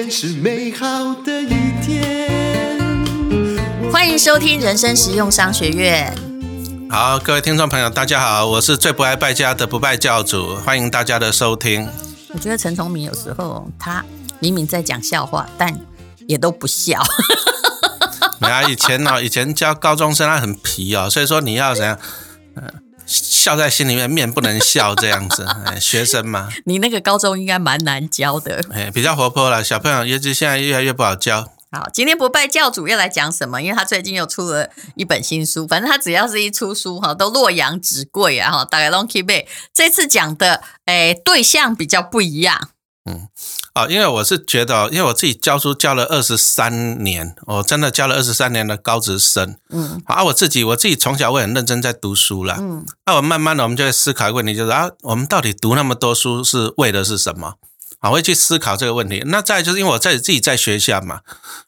天是美好的一天。欢迎收听人生实用商学院。好，各位听众朋友，大家好，我是最不爱败家的不败教主，欢迎大家的收听。我觉得陈崇明有时候他明明在讲笑话，但也都不笑。没啊，以前呢、哦，以前教高中生他很皮哦，所以说你要怎样，嗯、呃，笑在心里面，面不能笑这样子。哎，学生嘛，你那个高中应该蛮难教的。哎，比较活泼了，小朋友，尤其现在越来越不好教。好，今天不拜教主要来讲什么？因为他最近又出了一本新书，反正他只要是一出书哈，都洛阳纸贵啊哈，大概 long keep it。这次讲的诶对象比较不一样。嗯，哦，因为我是觉得，因为我自己教书教了二十三年，我真的教了二十三年的高职生。嗯，啊，我自己我自己从小会很认真在读书啦。嗯，那我慢慢的我们就会思考一个问题，就是啊，我们到底读那么多书是为的是什么？啊，会去思考这个问题。那再就是因为我在自己在学校嘛，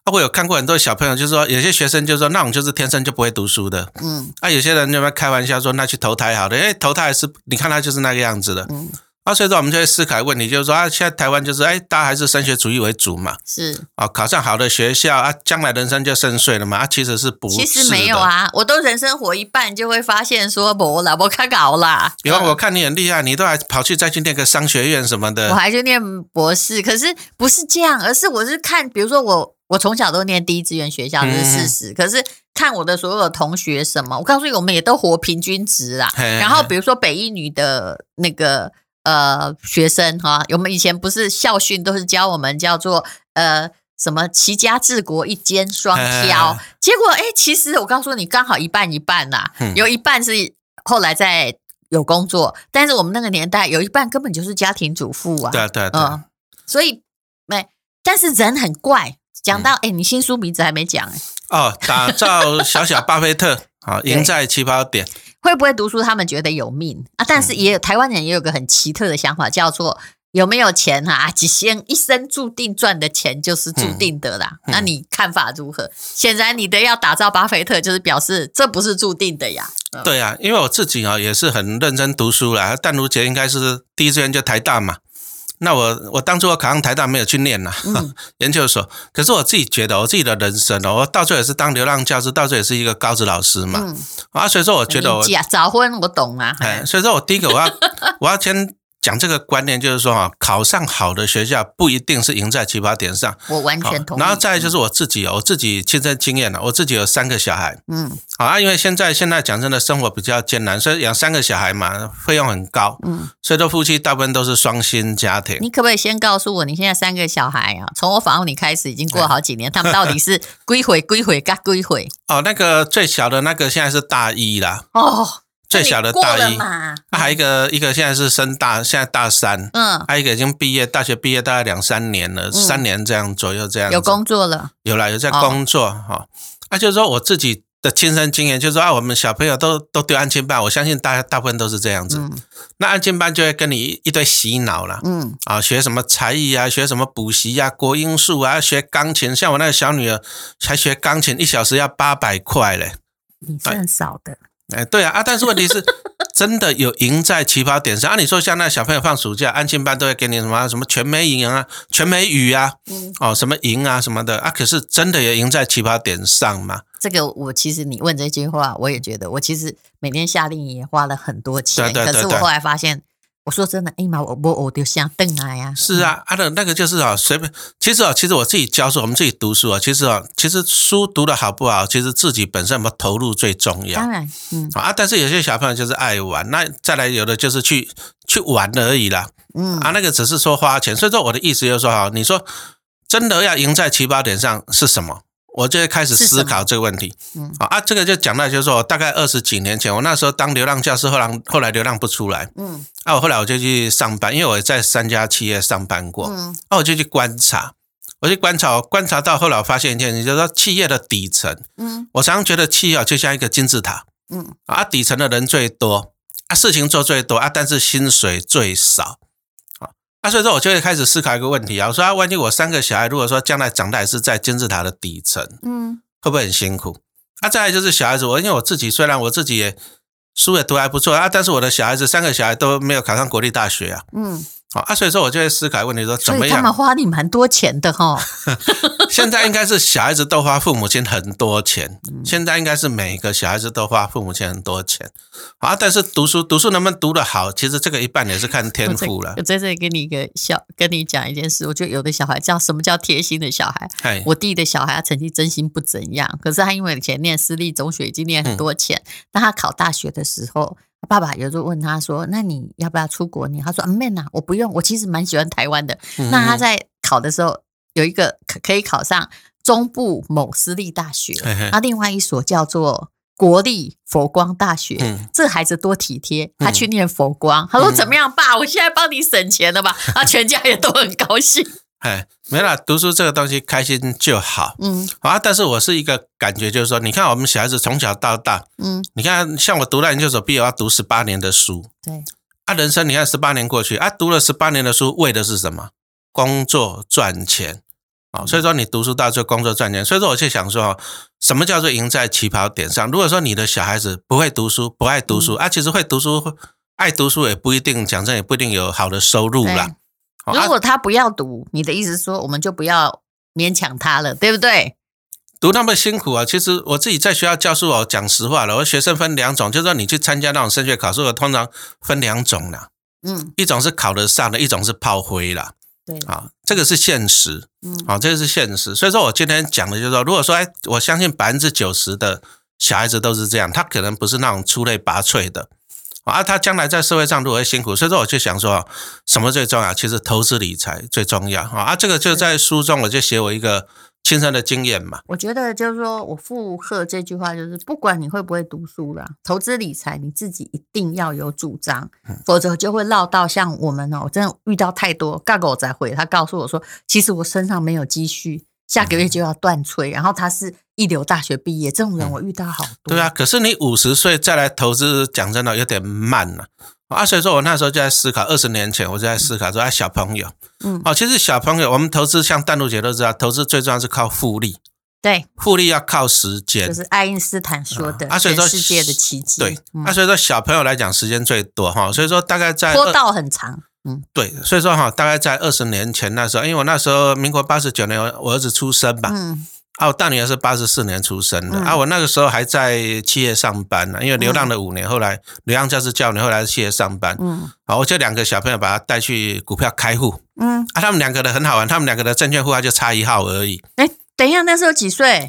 啊，我有看过很多小朋友，就是说有些学生就是说那种就是天生就不会读书的，嗯，啊，有些人就会开玩笑说那去投胎好的，因为投胎是你看他就是那个样子的，嗯，啊，所以说我们就会思考问题，就是说啊，现在台湾就是哎，大家还是升学主义为主嘛，是。啊，考上好的学校啊，将来人生就顺遂了嘛，啊，其实是不是，其实没有啊，我都人生活一半就会发现说不啦，我看搞啦，因为我看你很厉害，你都还跑去再去念个商学院什么的，我还去念博士，可是不是这样，而是我是看，比如说我我从小都念第一志愿学校，这是事实，嗯、可是看我的所有的同学什么，我告诉你，我们也都活平均值啦，嘿嘿然后比如说北一女的那个。呃，学生哈，我们以前不是校训都是教我们叫做呃什么齐家治国一肩双挑，结果哎，其实我告诉你，刚好一半一半呐、啊，有一半是后来在有工作，但是我们那个年代有一半根本就是家庭主妇啊，对对对，嗯，所以没，但是人很怪，讲到哎，你新书名字还没讲哎，哦，打造小小巴菲特，好，赢在起跑点。会不会读书？他们觉得有命啊！但是也有台湾人也有个很奇特的想法，叫做有没有钱哈、啊？几先一生注定赚的钱就是注定的啦。嗯嗯、那你看法如何？显然你的要打造巴菲特，就是表示这不是注定的呀。对呀、啊，因为我自己啊也是很认真读书啦。淡如姐应该是第一志愿就台大嘛。那我我当初我考上台大没有去念呐、研究所。可是我自己觉得，我自己的人生哦，我到最后也是当流浪教师，到最后也是一个高职老师嘛。嗯、啊，所以说我觉得我早婚我懂啊。哎，所以说我第一个我要 我要先。讲这个观念就是说啊，考上好的学校不一定是赢在起跑点上。我完全同意。然后再就是我自己，我自己亲身经验了，我自己有三个小孩。嗯，好啊，因为现在现在讲真的，生活比较艰难，所以养三个小孩嘛，费用很高。嗯，所以说夫妻大部分都是双薪家庭。你可不可以先告诉我，你现在三个小孩啊，从我访问你开始，已经过了好几年，他们到底是 归回归回嘎归回？哦，那个最小的那个现在是大一啦。哦。最小的大一，那还有一个一个现在是升大，现在大三，嗯，还有一个已经毕业，大学毕业大概两三年了，三年这样左右这样。有工作了，有了有在工作哈。那就是说我自己的亲身经验，就是说啊，我们小朋友都都丢安亲班，我相信大大部分都是这样子。那安亲班就会跟你一堆洗脑了，嗯，啊，学什么才艺啊，学什么补习啊，国音数啊，学钢琴，像我那个小女儿才学钢琴，一小时要八百块嘞，你算少的。哎，对啊，啊，但是问题是，真的有赢在起跑点上啊？你说像那小朋友放暑假，安亲班都会给你什么什么全美营啊、全美语啊，嗯，哦，什么赢啊什么的啊？可是真的有赢在起跑点上吗？这个我其实你问这句话，我也觉得，我其实每天夏令营也花了很多钱，对对对对，可是我后来发现。我说真的，哎妈，我我我就想瞪啊呀！是啊，啊的那个就是啊，随便。其实啊，其实我自己教书，我们自己读书啊，其实啊，其实书读的好不好，其实自己本身有没有投入最重要。当然，嗯啊，但是有些小朋友就是爱玩，那再来有的就是去去玩而已啦。嗯啊，那个只是说花钱。所以说我的意思就是说哈，你说真的要赢在起跑点上是什么？我就会开始思考这个问题，嗯，啊，这个就讲到就是说，大概二十几年前，我那时候当流浪教师，后来后来流浪不出来，嗯，啊，我后来我就去上班，因为我在三家企业上班过，嗯，啊，我就去观察，我去观察，观察到后来我发现一件事，就是说企业的底层，嗯，我常常觉得企业就像一个金字塔，嗯，啊，底层的人最多，啊，事情做最多，啊，但是薪水最少。那、啊、所以说，我就会开始思考一个问题啊，我说啊，万一我三个小孩，如果说将来长大也是在金字塔的底层，嗯，会不会很辛苦？啊，再来就是小孩子，我因为我自己虽然我自己也书也读还不错啊，但是我的小孩子三个小孩都没有考上国立大学啊，嗯，好啊，所以说我就会思考问题说怎么样？他们花你蛮多钱的哈。现在应该是小孩子都花父母亲很多钱，现在应该是每个小孩子都花父母亲很多钱啊。但是读书读书能不能读得好，其实这个一半也是看天赋了。我在这里跟你一个小跟你讲一件事，我觉得有的小孩叫什么叫贴心的小孩？我弟的小孩他成绩真心不怎样，可是他因为以前念私立中学已经念很多钱，当、嗯、他考大学的时候。爸爸有时候问他说：“那你要不要出国念？”他说：“妹呐，我不用，我其实蛮喜欢台湾的。嗯”那他在考的时候有一个可可以考上中部某私立大学，那另外一所叫做国立佛光大学。嗯、这孩子多体贴，他去念佛光。嗯、他说：“怎么样，爸？我现在帮你省钱了吧？” 他全家也都很高兴。哎，没了，读书这个东西开心就好。嗯，啊。但是我是一个感觉，就是说，你看我们小孩子从小到大，嗯，你看像我读了研究所毕业要读十八年的书，对。啊，人生你看十八年过去啊，读了十八年的书，为的是什么？工作赚钱啊。所以说你读书到最后工作赚钱。所以说我就想说，什么叫做赢在起跑点上？如果说你的小孩子不会读书，不爱读书，嗯、啊，其实会读书、爱读书也不一定，讲真也不一定有好的收入啦。如果他不要读，你的意思是说，我们就不要勉强他了，对不对？读那么辛苦啊！其实我自己在学校教书，我讲实话了，我学生分两种，就是说你去参加那种升学考试，我通常分两种啦。嗯，一种是考得上的，一种是炮灰啦。对，啊，这个是现实。嗯，啊，这个是现实。所以说我今天讲的就是说，如果说哎，我相信百分之九十的小孩子都是这样，他可能不是那种出类拔萃的。啊，他将来在社会上如果会辛苦，所以说我就想说，什么最重要？其实投资理财最重要啊！这个就在书中我就写我一个亲身的经验嘛。我觉得就是说我附和这句话，就是不管你会不会读书啦，投资理财你自己一定要有主张，否则就会落到像我们哦，我真的遇到太多，刚刚我才回他告诉我说，其实我身上没有积蓄。下个月就要断炊，然后他是一流大学毕业，这种人我遇到好多。对啊，可是你五十岁再来投资，讲真的有点慢了啊。所以说我那时候就在思考，二十年前我就在思考说，啊，小朋友，嗯，哦，其实小朋友，我们投资像淡路姐都知道，投资最重要是靠复利，对，复利要靠时间，就是爱因斯坦说的，啊，所以说世界的奇迹，对，啊，所以说小朋友来讲时间最多哈，所以说大概在坡道很长。嗯，对，所以说哈，大概在二十年前那时候，因为我那时候民国八十九年，我儿子出生吧，嗯，啊，我大女儿是八十四年出生的，嗯、啊，我那个时候还在企业上班呢，因为流浪了五年，嗯、后来流浪教师教你，后来在企业上班，嗯，好，我就两个小朋友把他带去股票开户，嗯，啊，他们两个的很好玩，他们两个的证券户号就差一号而已，哎，等一下，那时候几岁？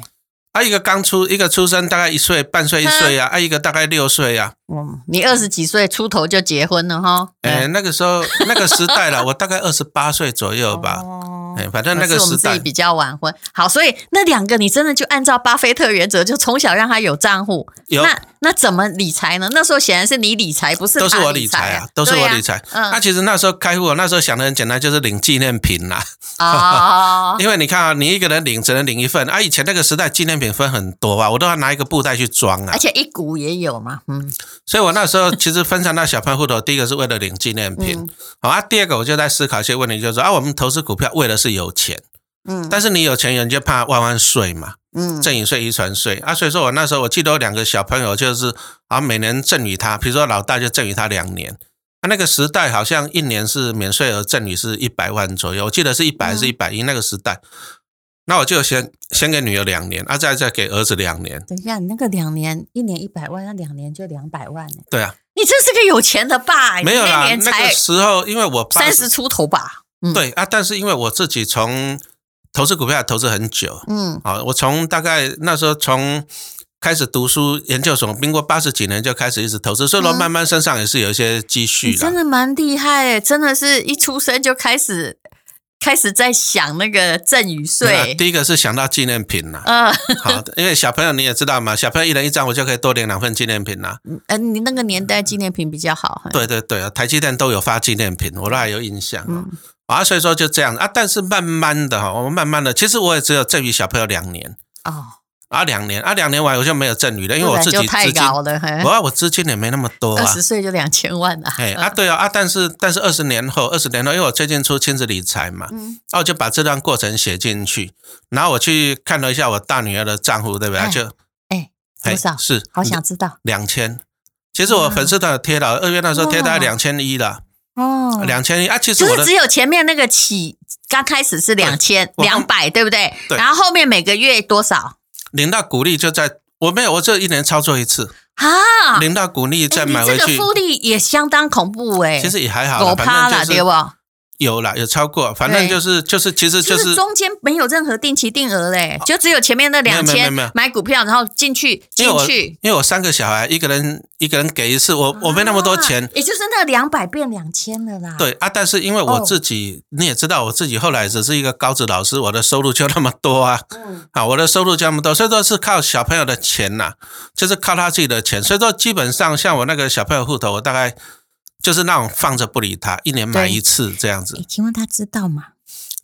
啊，一个刚出，一个出生大概一岁半岁一岁呀，啊，一个大概六岁呀。嗯，你二十几岁出头就结婚了哈？哎，那个时候那个时代了，我大概二十八岁左右吧。哦哎，反正那个时代比较晚婚。好，所以那两个你真的就按照巴菲特原则，就从小让他有账户。有。那那怎么理财呢？那时候显然是你理财，不是都是我理财啊，都是我理财。嗯。那其实那时候开户，那时候想的很简单，就是领纪念品啦。哦。因为你看啊，你一个人领只能领一份啊。以前那个时代纪念品分很多啊，我都要拿一个布袋去装啊。而且一股也有嘛，嗯。所以我那时候其实分散到小朋友户头，第一个是为了领纪念品，好啊。第二个我就在思考一些问题，就是说啊，我们投资股票为的是有钱，嗯。但是你有钱人就怕万万税嘛，嗯，赠与税、遗传税啊。所以说我那时候我记得有两个小朋友，就是啊，每年赠与他，比如说老大就赠与他两年。啊，那个时代好像一年是免税额赠与是一百万左右，我记得是一百还是一百一那个时代。那我就先先给女儿两年，啊，再再给儿子两年。等一下，你那个两年一年一百万，那两年就两百万呢？对啊，你真是个有钱的爸。没有啦，那个时候因为我三十出头吧。嗯、对啊，但是因为我自己从投资股票投资很久，嗯，啊，我从大概那时候从开始读书研究所，民国八十几年就开始一直投资，所以说慢慢身上也是有一些积蓄。真的蛮厉害，真的是一出生就开始。开始在想那个赠与税，第一个是想到纪念品了。嗯，好，因为小朋友你也知道嘛，小朋友一人一张，我就可以多领两份纪念品了。嗯，你那个年代纪念品比较好。对对对啊，台积电都有发纪念品，我都还有印象。嗯，啊，所以说就这样啊，但是慢慢的哈，我们慢慢的，其实我也只有赠予小朋友两年。哦。啊，两年啊，两年完我就没有赠与了，因为我自己资金，我我资金也没那么多啊。二十岁就两千万了。哎啊，对啊啊，但是但是二十年后，二十年后，因为我最近出亲子理财嘛，嗯，然后我就把这段过程写进去，然后我去看了一下我大女儿的账户，对不对？就哎多少？是，好想知道。两千，其实我粉丝团有贴了，二月那时候贴大概两千一了。哦，两千一啊，其实就是只有前面那个起刚开始是两千两百，对不对？对。然后后面每个月多少？领到股利就在，我没有，我这一年操作一次啊，领到股利再买回去，这个复利也相当恐怖哎。其实也还好，反正就是。有啦，有超过，反正就是就是，其实就是、就是、中间没有任何定期定额嘞，就只有前面那两千买股票，然后进去进去。因为我三个小孩，一个人一个人给一次，我、啊、我没那么多钱，也就是那两百变两千了啦。对啊，但是因为我自己、哦、你也知道，我自己后来只是一个高职老师，我的收入就那么多啊，嗯，啊，我的收入就那么多，所以说是靠小朋友的钱呐、啊，就是靠他自己的钱，所以说基本上像我那个小朋友户头，我大概。就是那种放着不理他，一年买一次这样子。请问他知道吗？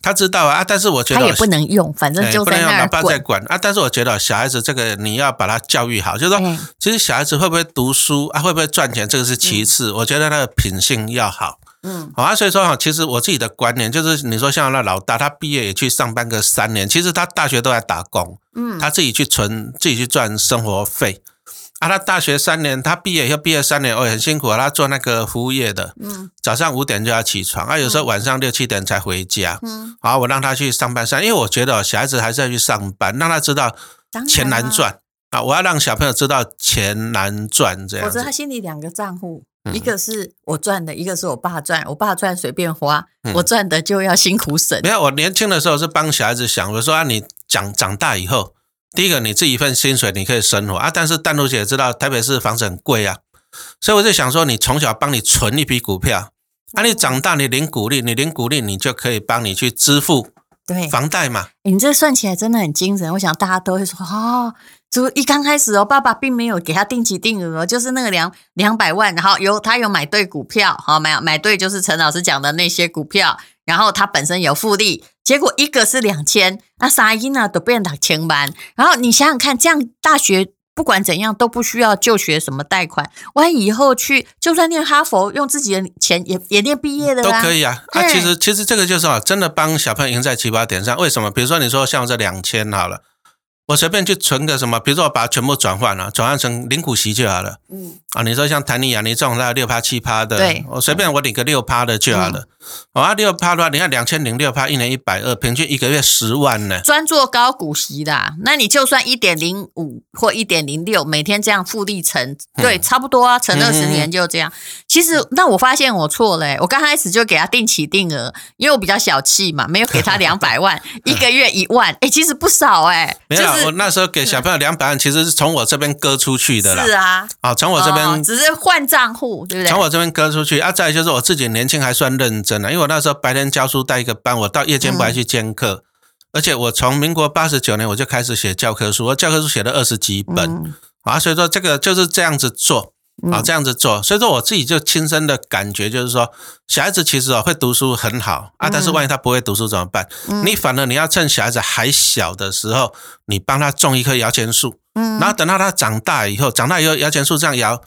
他知道啊，但是我觉得他也不能用，反正就在那儿、欸、不能用，老爸在管啊。但是我觉得小孩子这个你要把他教育好，就是说，欸、其实小孩子会不会读书啊，会不会赚钱，这个是其次。嗯、我觉得他的品性要好，嗯，好啊。所以说哈，其实我自己的观念就是，你说像那老大，他毕业也去上班个三年，其实他大学都在打工，嗯，他自己去存，自己去赚生活费。啊，他大学三年，他毕业以后毕业三年，哦，很辛苦啊。他做那个服务业的，嗯，早上五点就要起床，啊，有时候晚上六七点才回家，嗯，好，我让他去上班上，因为我觉得小孩子还是要去上班，让他知道钱难赚啊。我要让小朋友知道钱难赚，这样。我知道他心里两个账户，一个是我赚的，一个是我爸赚。我爸赚随便花，我赚的就要辛苦省。没有，我年轻的时候是帮小孩子想，我说啊，你长长大以后。第一个，你这一份薪水你可以生活啊，但是淡如姐知道台北市房子很贵啊，所以我就想说，你从小帮你存一批股票，啊，你长大你领股利，你领股利，你就可以帮你去支付对房贷嘛。你这算起来真的很精神，我想大家都会说哦，就一刚开始哦，爸爸并没有给他定期定额，就是那个两两百万，然后有他有买对股票，好买买对就是陈老师讲的那些股票，然后他本身有复利。结果一个是两千，那沙因呢都变两千万。然后你想想看，这样大学不管怎样都不需要就学什么贷款，万一以后去就算念哈佛，用自己的钱也也念毕业的啦，都可以啊。啊，其实其实这个就是啊，真的帮小朋友赢在起跑点上。为什么？比如说你说像这两千好了。我随便去存个什么，比如说我把它全部转换了，转换成零股息就好了。嗯啊，你说像谭尼、亚尼这种大概六趴七趴的，对，我随便我领个六趴的就好了。我要六趴的话，你看两千零六趴，一年一百二，平均一个月十万呢。专做高股息的，那你就算一点零五或一点零六，每天这样复利乘，对，差不多啊，存二十年就这样。其实那我发现我错了，我刚开始就给他定期定额，因为我比较小气嘛，没有给他两百万，一个月一万，哎，其实不少哎，就是。我那时候给小朋友两百万，其实是从我这边割出去的啦。是啊，啊，从我这边、哦、只是换账户，对不对？从我这边割出去啊。再来就是我自己年轻还算认真啊，因为我那时候白天教书带一个班，我到夜间不还去兼课，嗯、而且我从民国八十九年我就开始写教科书，我教科书写了二十几本、嗯、啊，所以说这个就是这样子做。啊，这样子做，所以说我自己就亲身的感觉就是说，小孩子其实哦会读书很好啊，但是万一他不会读书怎么办？你反而你要趁小孩子还小的时候，你帮他种一棵摇钱树，然后等到他长大以后，长大以后摇钱树这样摇。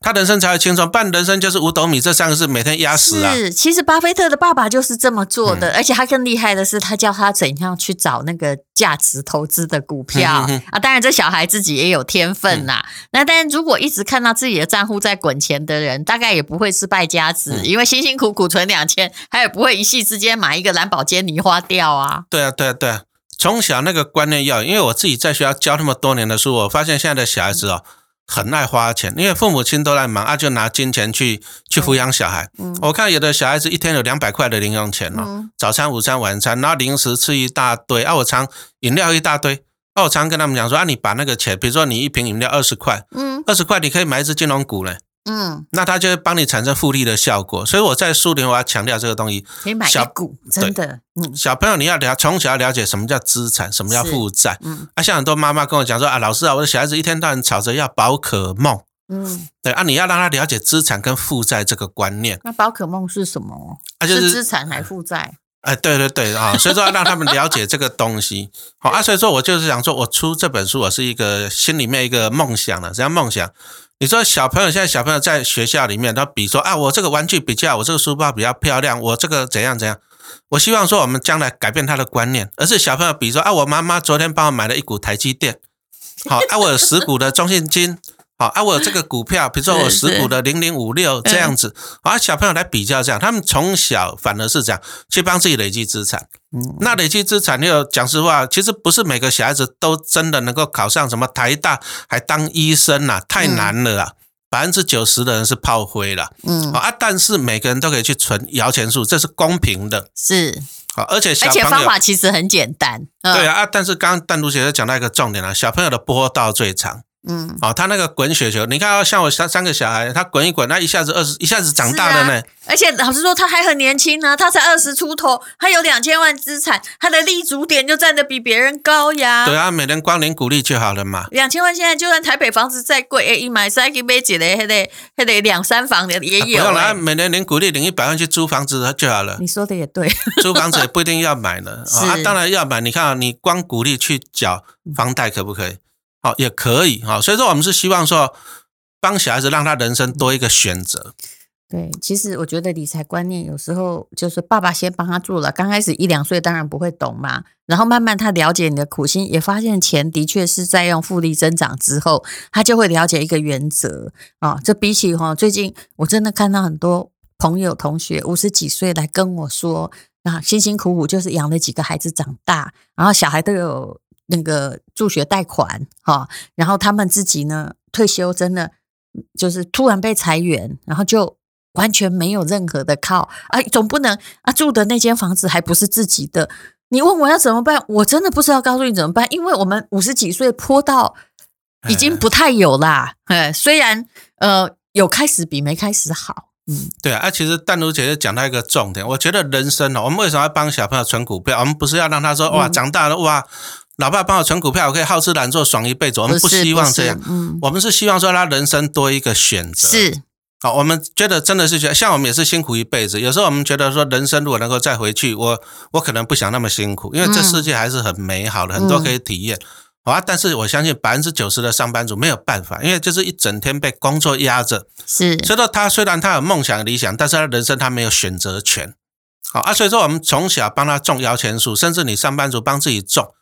他人生才有轻松，半人生就是五斗米，这三个字每天压死啊！是，其实巴菲特的爸爸就是这么做的，嗯、而且他更厉害的是，他教他怎样去找那个价值投资的股票、嗯、啊。当然，这小孩自己也有天分呐、那但如果一直看到自己的账户在滚钱的人，大概也不会是败家子，嗯、因为辛辛苦苦存两千，他也不会一夕之间买一个蓝宝坚尼花掉啊。对啊，对啊，对啊！从小那个观念要，因为我自己在学校教那么多年的书，我发现现在的小孩子哦。嗯很爱花钱，因为父母亲都在忙啊，就拿金钱去去抚养小孩。嗯，我看有的小孩子一天有两百块的零用钱哦，嗯、早餐、午餐、晚餐，然后零食吃一大堆啊，我常饮料一大堆，啊，我常跟他们讲说啊，你把那个钱，比如说你一瓶饮料二十块，嗯，二十块你可以买一只金龙股嘞。嗯，那它就会帮你产生复利的效果，所以我在书里我要强调这个东西。可以买一股，真的。嗯，小朋友你要了从小要了解什么叫资产，什么叫负债。嗯，啊，像很多妈妈跟我讲说啊，老师啊，我的小孩子一天到晚吵着要宝可梦。嗯，对啊，你要让他了解资产跟负债这个观念。那宝可梦是什么？啊，就是资产还负债？哎，对对对啊，所以说要让他们了解这个东西。好啊，所以说我就是想说，我出这本书，我是一个心里面一个梦想了，只要梦想。你说小朋友现在小朋友在学校里面，他比说啊，我这个玩具比较，我这个书包比较漂亮，我这个怎样怎样？我希望说我们将来改变他的观念，而是小朋友比说啊，我妈妈昨天帮我买了一股台积电，好啊，我有十股的中信金，好啊，我有这个股票，比如说我十股的零零五六这样子，啊，小朋友来比较这样，他们从小反而是这样去帮自己累积资产。嗯，那累积资产，又讲实话，其实不是每个小孩子都真的能够考上什么台大，还当医生呐，太难了啊！百分之九十的人是炮灰了。嗯啊，但是每个人都可以去存摇钱树，这是公平的。是，好，而且小朋友而且方法其实很简单。对啊，但是刚刚淡如姐姐讲到一个重点了，小朋友的波道最长。嗯，哦，他那个滚雪球，你看啊，像我三三个小孩，他滚一滚，他一下子二十，一下子长大了呢。啊、而且老实说，他还很年轻呢，他才二十出头，他有两千万资产，他的立足点就站得比别人高呀。对啊，每人光领鼓励就好了嘛。两千万现在就算台北房子再贵，一买三个买几的，还得还得两三房的也有、欸。不用了，每年领鼓励领一百万去租房子就好了。你说的也对，租房子也不一定要买了是、哦、啊，当然要买。你看啊，你光鼓励去缴房贷可不可以？好，也可以哈，所以说我们是希望说，帮小孩子让他人生多一个选择。对，其实我觉得理财观念有时候就是爸爸先帮他做了，刚开始一两岁当然不会懂嘛，然后慢慢他了解你的苦心，也发现钱的确是在用复利增长之后，他就会了解一个原则啊。这比起哈，最近我真的看到很多朋友同学五十几岁来跟我说，啊，辛辛苦苦就是养了几个孩子长大，然后小孩都有。那个助学贷款哈，然后他们自己呢，退休真的就是突然被裁员，然后就完全没有任何的靠啊，总不能啊住的那间房子还不是自己的，你问我要怎么办？我真的不知道告诉你怎么办，因为我们五十几岁坡道已经不太有啦，哎，虽然呃有开始比没开始好，嗯，对啊，啊其实淡如姐姐讲到一个重点，我觉得人生哦，我们为什么要帮小朋友存股票？我们不是要让他说哇长大了哇。老爸帮我存股票，我可以好吃懒做爽一辈子。我们不希望这样，嗯，我们是希望说他人生多一个选择。是，好，我们觉得真的是觉得，像我们也是辛苦一辈子。有时候我们觉得说，人生如果能够再回去，我我可能不想那么辛苦，因为这世界还是很美好的，很多可以体验。好啊，但是我相信百分之九十的上班族没有办法，因为就是一整天被工作压着。是，所以说他虽然他有梦想理想，但是他人生他没有选择权。好啊，所以说我们从小帮他种摇钱树，甚至你上班族帮自己种。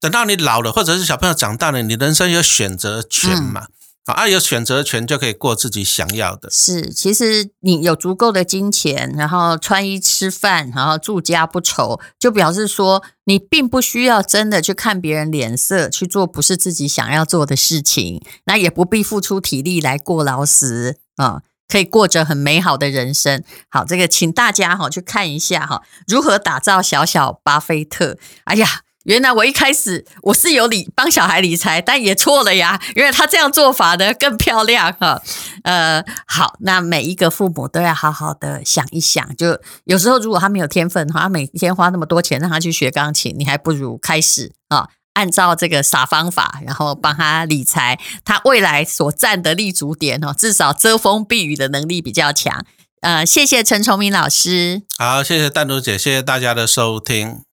等到你老了，或者是小朋友长大了，你人生有选择权嘛？嗯、啊，有选择权就可以过自己想要的。是，其实你有足够的金钱，然后穿衣吃饭，然后住家不愁，就表示说你并不需要真的去看别人脸色去做不是自己想要做的事情，那也不必付出体力来过劳死啊，可以过着很美好的人生。好，这个请大家哈去看一下哈，如何打造小小巴菲特。哎呀。原来我一开始我是有理帮小孩理财，但也错了呀。原来他这样做法呢更漂亮哈。呃，好，那每一个父母都要好好的想一想。就有时候如果他没有天分，他每天花那么多钱让他去学钢琴，你还不如开始啊，按照这个傻方法，然后帮他理财，他未来所站的立足点哦，至少遮风避雨的能力比较强。呃，谢谢陈崇明老师。好，谢谢淡如姐，谢谢大家的收听。